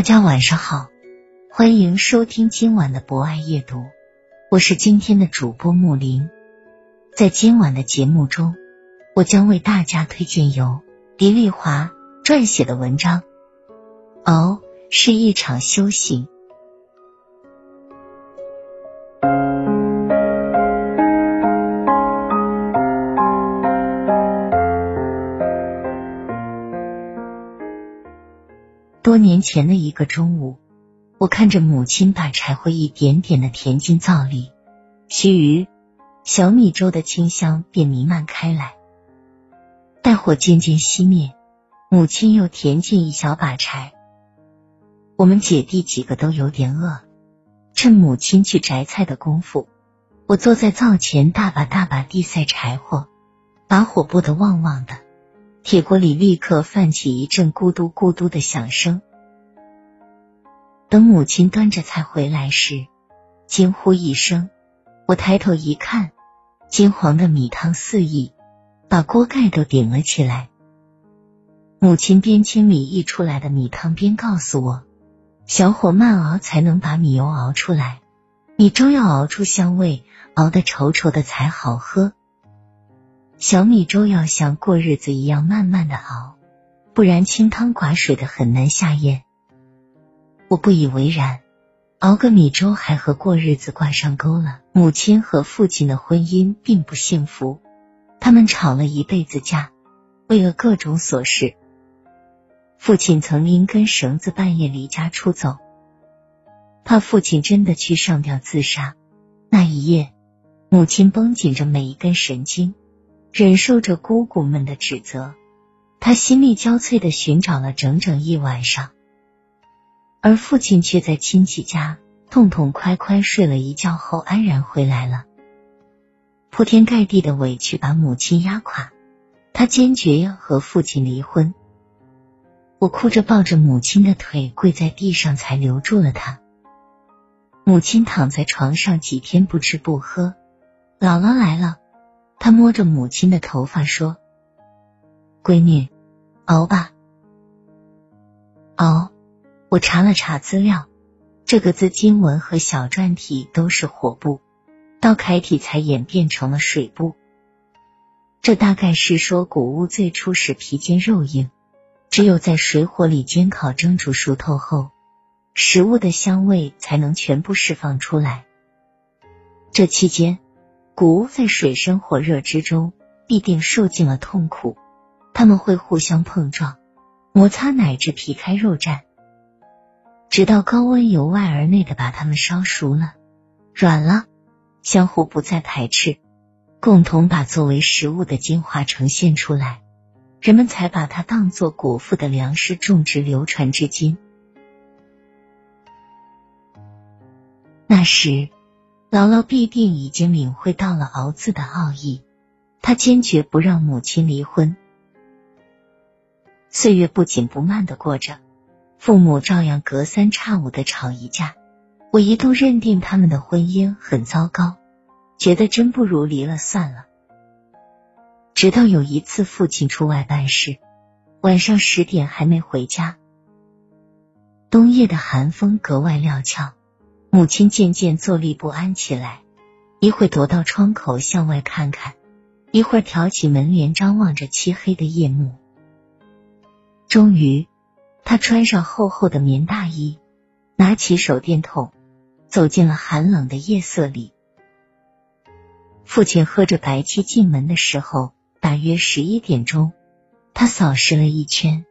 大家晚上好，欢迎收听今晚的博爱夜读，我是今天的主播木林。在今晚的节目中，我将为大家推荐由迪丽华撰写的文章《熬是一场修行》。多年前的一个中午，我看着母亲把柴火一点点的填进灶里，须臾，小米粥的清香便弥漫开来。待火渐渐熄灭，母亲又填进一小把柴。我们姐弟几个都有点饿，趁母亲去摘菜的功夫，我坐在灶前，大把大把地塞柴火，把火拨得旺旺的。铁锅里立刻泛起一阵咕嘟咕嘟的响声。等母亲端着菜回来时，惊呼一声，我抬头一看，金黄的米汤四溢，把锅盖都顶了起来。母亲边清理溢出来的米汤，边告诉我：小火慢熬才能把米油熬出来，米粥要熬出香味，熬得稠稠的才好喝。小米粥要像过日子一样慢慢的熬，不然清汤寡水的很难下咽。我不以为然，熬个米粥还和过日子挂上钩了。母亲和父亲的婚姻并不幸福，他们吵了一辈子架，为了各种琐事。父亲曾因根绳子半夜离家出走，怕父亲真的去上吊自杀。那一夜，母亲绷紧着每一根神经。忍受着姑姑们的指责，他心力交瘁的寻找了整整一晚上，而父亲却在亲戚家痛痛快快睡了一觉后安然回来了。铺天盖地的委屈把母亲压垮，他坚决要和父亲离婚。我哭着抱着母亲的腿跪在地上，才留住了他。母亲躺在床上几天不吃不喝，姥姥来了。他摸着母亲的头发说：“闺女，熬吧，熬。”我查了查资料，这个字经文和小篆体都是火部，到楷体才演变成了水部。这大概是说谷物最初是皮坚肉硬，只有在水火里煎烤蒸煮熟透后，食物的香味才能全部释放出来。这期间。谷物在水深火热之中，必定受尽了痛苦。他们会互相碰撞、摩擦，乃至皮开肉绽，直到高温由外而内的把它们烧熟了、软了，相互不再排斥，共同把作为食物的精华呈现出来，人们才把它当作果腹的粮食种植，流传至今。那时。姥姥必定已经领会到了“熬”字的奥义，她坚决不让母亲离婚。岁月不紧不慢的过着，父母照样隔三差五的吵一架。我一度认定他们的婚姻很糟糕，觉得真不如离了算了。直到有一次父亲出外办事，晚上十点还没回家，冬夜的寒风格外料峭。母亲渐渐坐立不安起来，一会踱到窗口向外看看，一会儿挑起门帘，张望着漆黑的夜幕。终于，他穿上厚厚的棉大衣，拿起手电筒，走进了寒冷的夜色里。父亲喝着白气进门的时候，大约十一点钟。他扫视了一圈，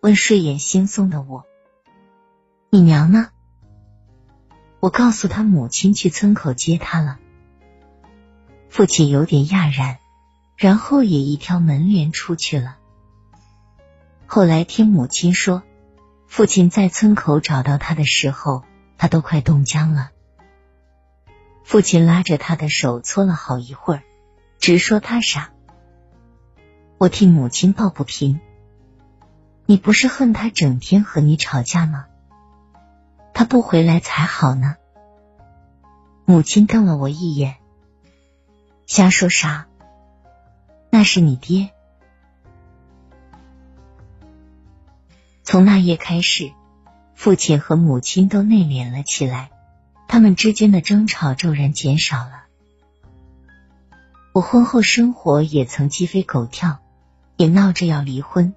问睡眼惺忪的我：“你娘呢？”我告诉他母亲去村口接他了。父亲有点讶然，然后也一挑门帘出去了。后来听母亲说，父亲在村口找到他的时候，他都快冻僵了。父亲拉着他的手搓了好一会儿，直说他傻。我替母亲抱不平，你不是恨他整天和你吵架吗？他不回来才好呢。母亲瞪了我一眼，瞎说啥？那是你爹。从那夜开始，父亲和母亲都内敛了起来，他们之间的争吵骤然减少了。我婚后生活也曾鸡飞狗跳。也闹着要离婚，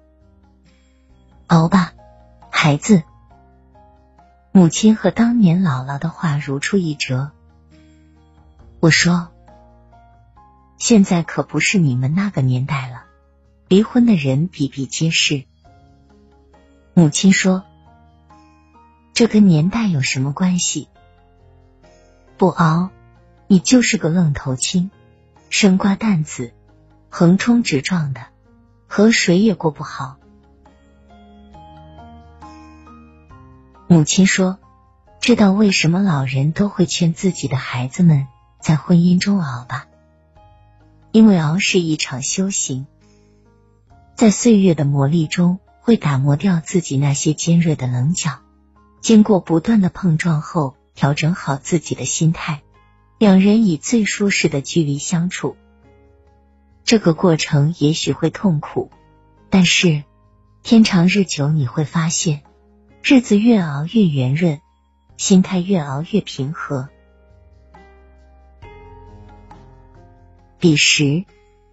熬吧，孩子。母亲和当年姥姥的话如出一辙。我说，现在可不是你们那个年代了，离婚的人比比皆是。母亲说，这跟年代有什么关系？不熬，你就是个愣头青，生瓜蛋子，横冲直撞的。和谁也过不好。母亲说：“知道为什么老人都会劝自己的孩子们在婚姻中熬吧？因为熬是一场修行，在岁月的磨砺中，会打磨掉自己那些尖锐的棱角。经过不断的碰撞后，调整好自己的心态，两人以最舒适的距离相处。”这个过程也许会痛苦，但是天长日久，你会发现日子越熬越圆润，心态越熬越平和。彼时，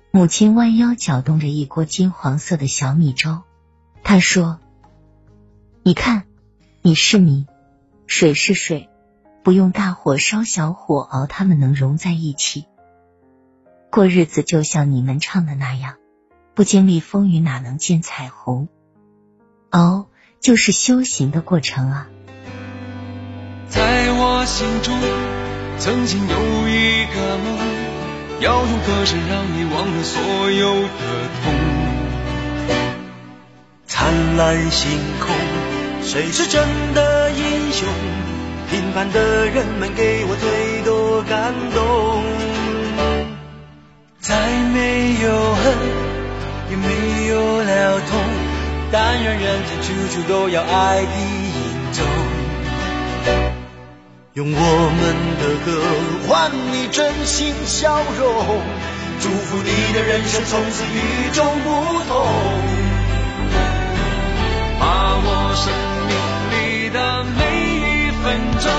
母亲弯腰搅动着一锅金黄色的小米粥，她说：“你看，米是米，水是水，不用大火烧，小火熬，它们能融在一起。”过日子就像你们唱的那样，不经历风雨哪能见彩虹？熬就是修行的过程啊。在我心中，曾经有一个梦，要用歌声让你忘了所有的痛。灿烂星空，谁是真的英雄？平凡的人们给我最多感动。再没有恨，也没有了痛，但愿人间处处都有爱的影踪。用我们的歌换你真心笑容，祝福你的人生从此与众不同。把握生命里的每一分钟，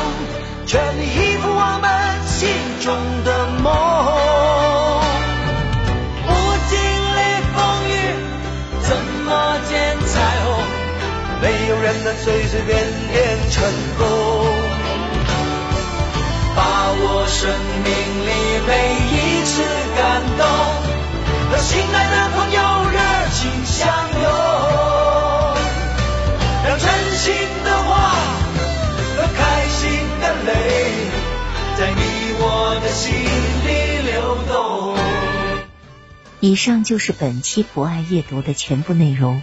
全力以赴我们心中的随随便便成功，把握生命里每一次感动，和心爱的朋友热情相拥，让真心的话和开心的泪，在你我的心里流动。以上就是本期博爱阅读的全部内容。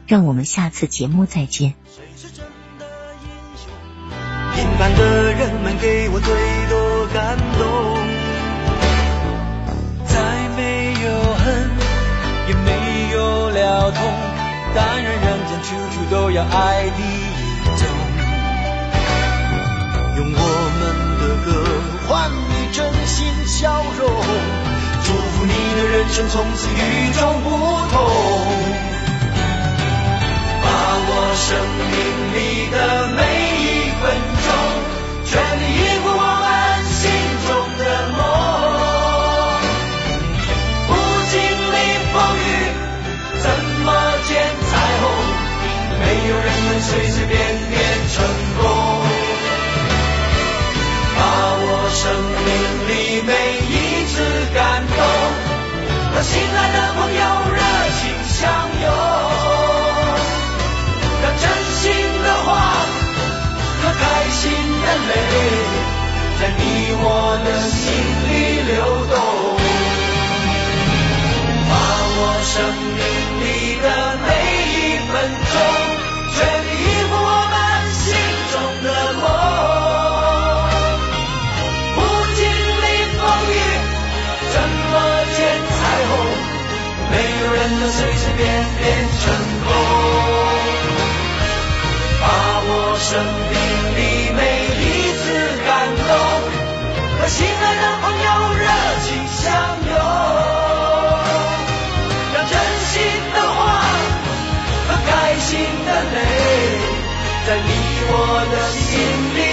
让我们下次节目再见。平凡的人们给我最多感动，再没有恨，也没有了痛，但愿人间处处都爱的影踪。用我们的歌换你真心笑容，祝福你的人生从此与众不同。我生命里的每变变成功，把我生命里每一次感动和心爱的朋友热情相拥，让真心的话和开心的泪在你我的心里。